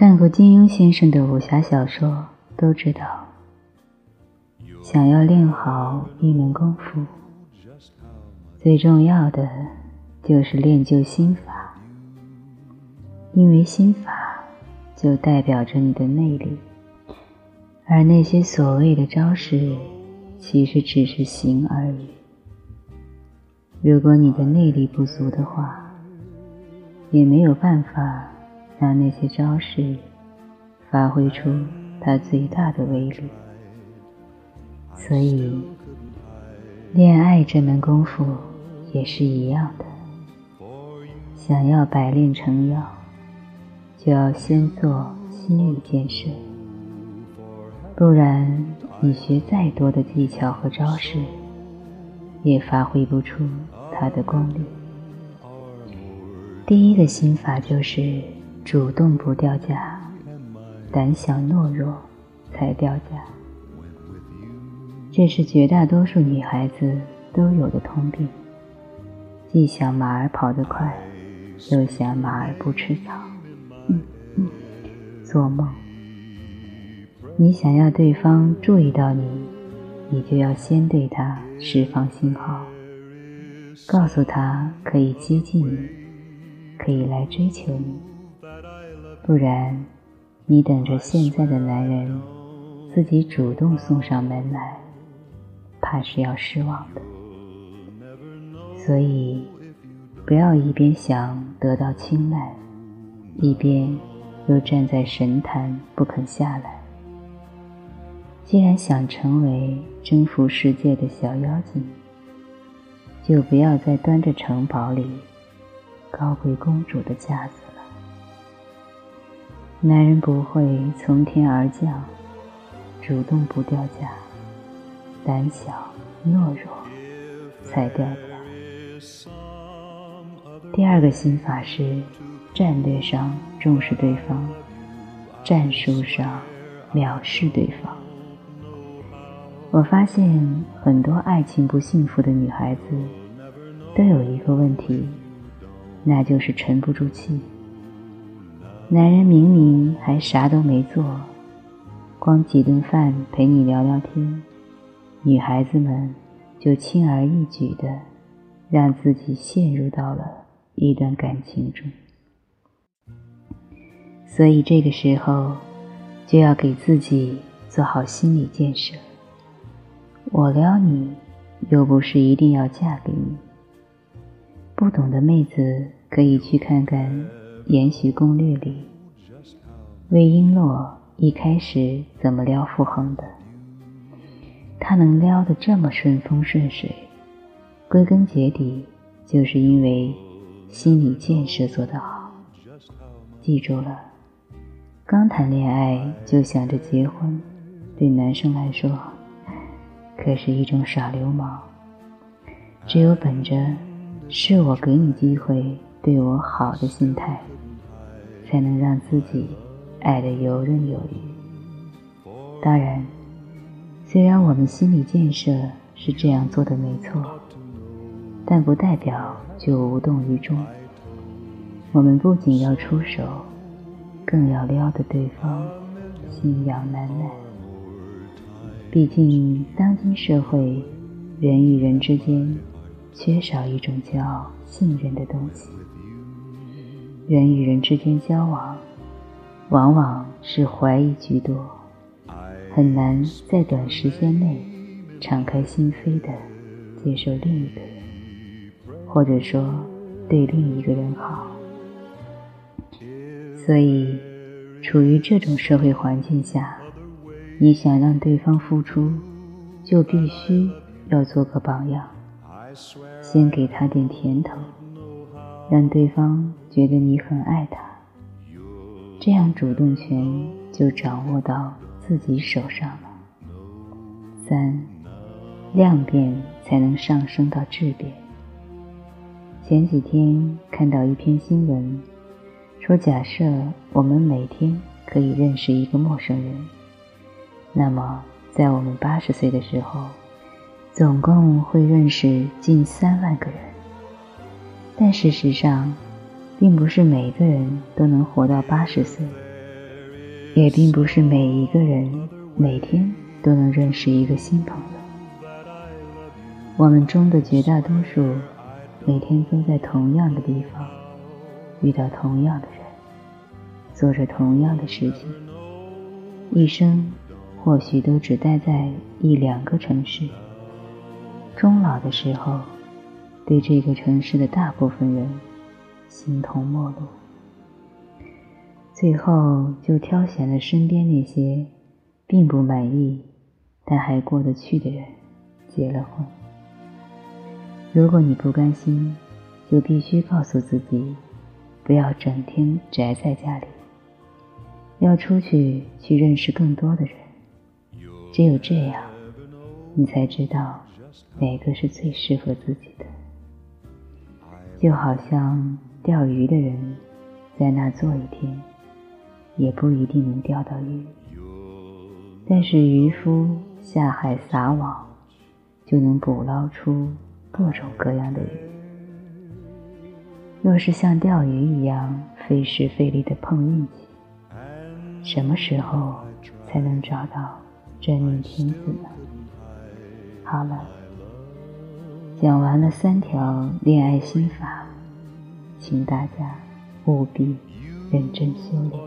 看过金庸先生的武侠小说，都知道，想要练好一门功夫，最重要的就是练就心法，因为心法就代表着你的内力，而那些所谓的招式，其实只是形而已。如果你的内力不足的话，也没有办法。让那些招式发挥出它最大的威力。所以，恋爱这门功夫也是一样的。想要百炼成药，就要先做心理建设，不然你学再多的技巧和招式，也发挥不出它的功力。第一个心法就是。主动不掉价，胆小懦弱才掉价。这是绝大多数女孩子都有的通病，既想马儿跑得快，又想马儿不吃草。做梦！你想要对方注意到你，你就要先对他释放信号，告诉他可以接近你，可以来追求你。不然，你等着现在的男人自己主动送上门来，怕是要失望的。所以，不要一边想得到青睐，一边又站在神坛不肯下来。既然想成为征服世界的小妖精，就不要再端着城堡里高贵公主的架子了。男人不会从天而降，主动不掉价，胆小懦弱才掉价。第二个心法是战略上重视对方，战术上藐视对方。我发现很多爱情不幸福的女孩子都有一个问题，那就是沉不住气。男人明明还啥都没做，光几顿饭陪你聊聊天，女孩子们就轻而易举的让自己陷入到了一段感情中。所以这个时候就要给自己做好心理建设。我撩你，又不是一定要嫁给你。不懂的妹子可以去看看。《延禧攻略》里，魏璎珞一开始怎么撩傅恒的？她能撩得这么顺风顺水，归根结底就是因为心理建设做得好。记住了，刚谈恋爱就想着结婚，对男生来说可是一种耍流氓。只有本着是我给你机会对我好的心态。才能让自己爱得游刃有余。当然，虽然我们心理建设是这样做的没错，但不代表就无动于衷。我们不仅要出手，更要撩得对方心痒难耐。毕竟，当今社会，人与人之间缺少一种骄傲信任的东西。人与人之间交往，往往是怀疑居多，很难在短时间内敞开心扉的接受另一个人，或者说对另一个人好。所以，处于这种社会环境下，你想让对方付出，就必须要做个榜样，先给他点甜头。让对方觉得你很爱他，这样主动权就掌握到自己手上了。三，量变才能上升到质变。前几天看到一篇新闻，说假设我们每天可以认识一个陌生人，那么在我们八十岁的时候，总共会认识近三万个人。但事实上，并不是每个人都能活到八十岁。也并不是每一个人每天都能认识一个新朋友。我们中的绝大多数，每天都在同样的地方，遇到同样的人，做着同样的事情，一生或许都只待在一两个城市。终老的时候，对这个城市的大部分人形同陌路。最后就挑选了身边那些并不满意但还过得去的人，结了婚。如果你不甘心，就必须告诉自己，不要整天宅在家里，要出去去认识更多的人。只有这样，你才知道哪个是最适合自己的。就好像钓鱼的人在那坐一天。也不一定能钓到鱼，但是渔夫下海撒网，就能捕捞出各种各样的鱼。若是像钓鱼一样费时费力的碰运气，什么时候才能找到真命天子呢？好了，讲完了三条恋爱心法，请大家务必认真修炼。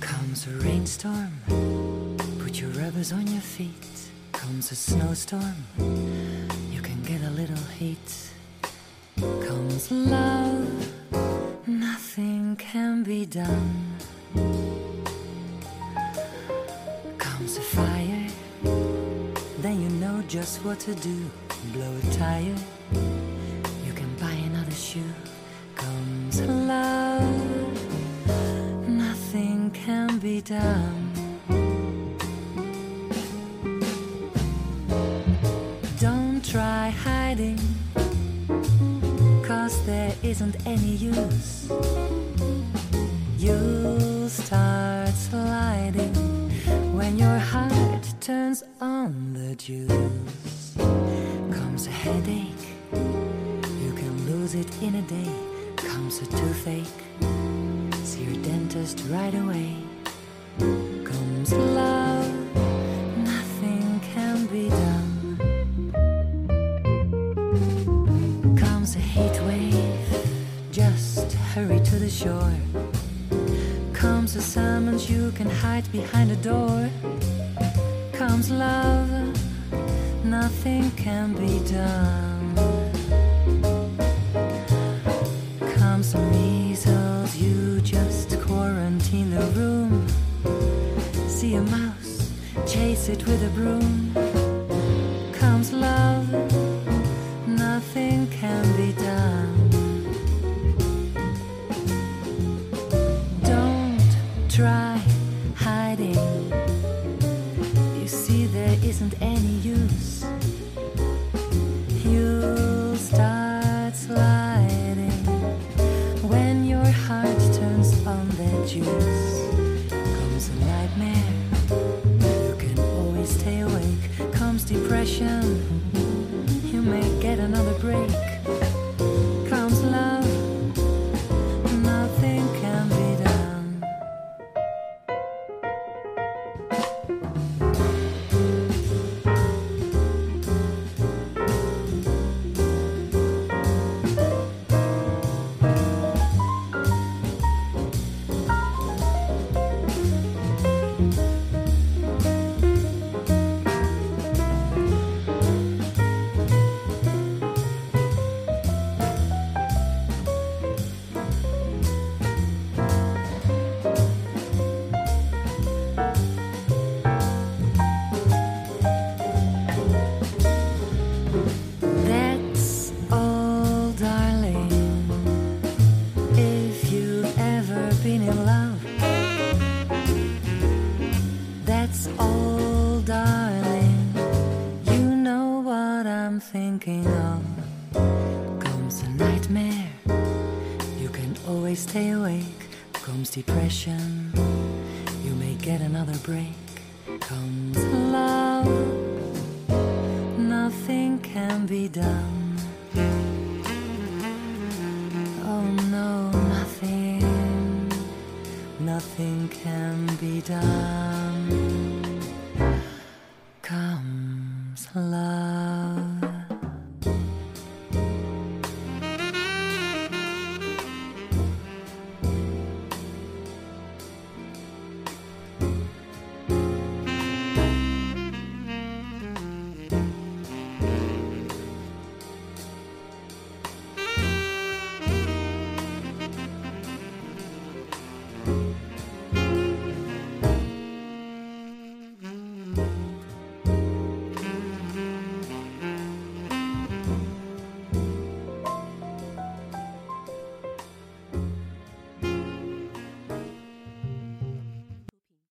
Comes a rainstorm, put your rubbers on your feet. Comes a snowstorm, you can get a little heat. Comes love, nothing can be done. Comes a fire, then you know just what to do. Blow a tire, you can buy another shoe. Comes love nothing can be done. Isn't any use. You'll start sliding when your heart turns on the juice. Comes a headache, you can lose it in a day. Comes a toothache see your dentist right away. Comes love, nothing can be done. Comes a heat wave, just hurry to the shore. Comes a summons you can hide behind a door. Comes love, nothing can be done. Comes measles, you just quarantine the room. See a mouse, chase it with a broom. Any use. You'll depression, you may get another break. Comes love, nothing can be done. Oh no, nothing, nothing can be done. Comes love.